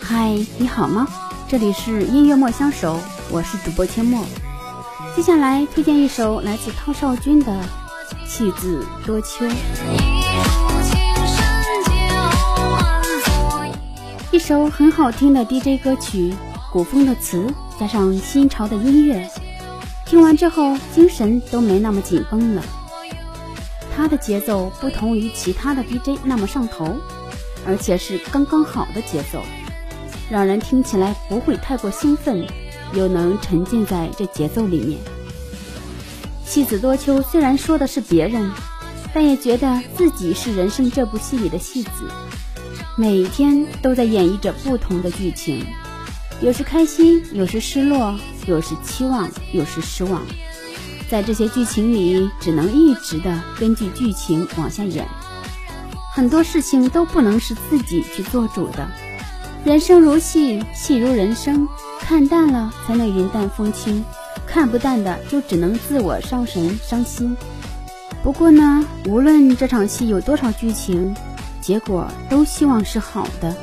嗨，你好吗？这里是音乐莫相守，我是主播阡陌。接下来推荐一首来自汤少君的《弃子多秋》，一首很好听的 DJ 歌曲，古风的词加上新潮的音乐，听完之后精神都没那么紧绷了。他的节奏不同于其他的 DJ 那么上头，而且是刚刚好的节奏，让人听起来不会太过兴奋。又能沉浸在这节奏里面。戏子多秋虽然说的是别人，但也觉得自己是人生这部戏里的戏子，每天都在演绎着不同的剧情，有时开心，有时失落，有时期望，有时失望。在这些剧情里，只能一直的根据剧情往下演，很多事情都不能是自己去做主的。人生如戏，戏如人生。看淡了才能云淡风轻，看不淡的就只能自我伤神伤心。不过呢，无论这场戏有多少剧情，结果都希望是好的。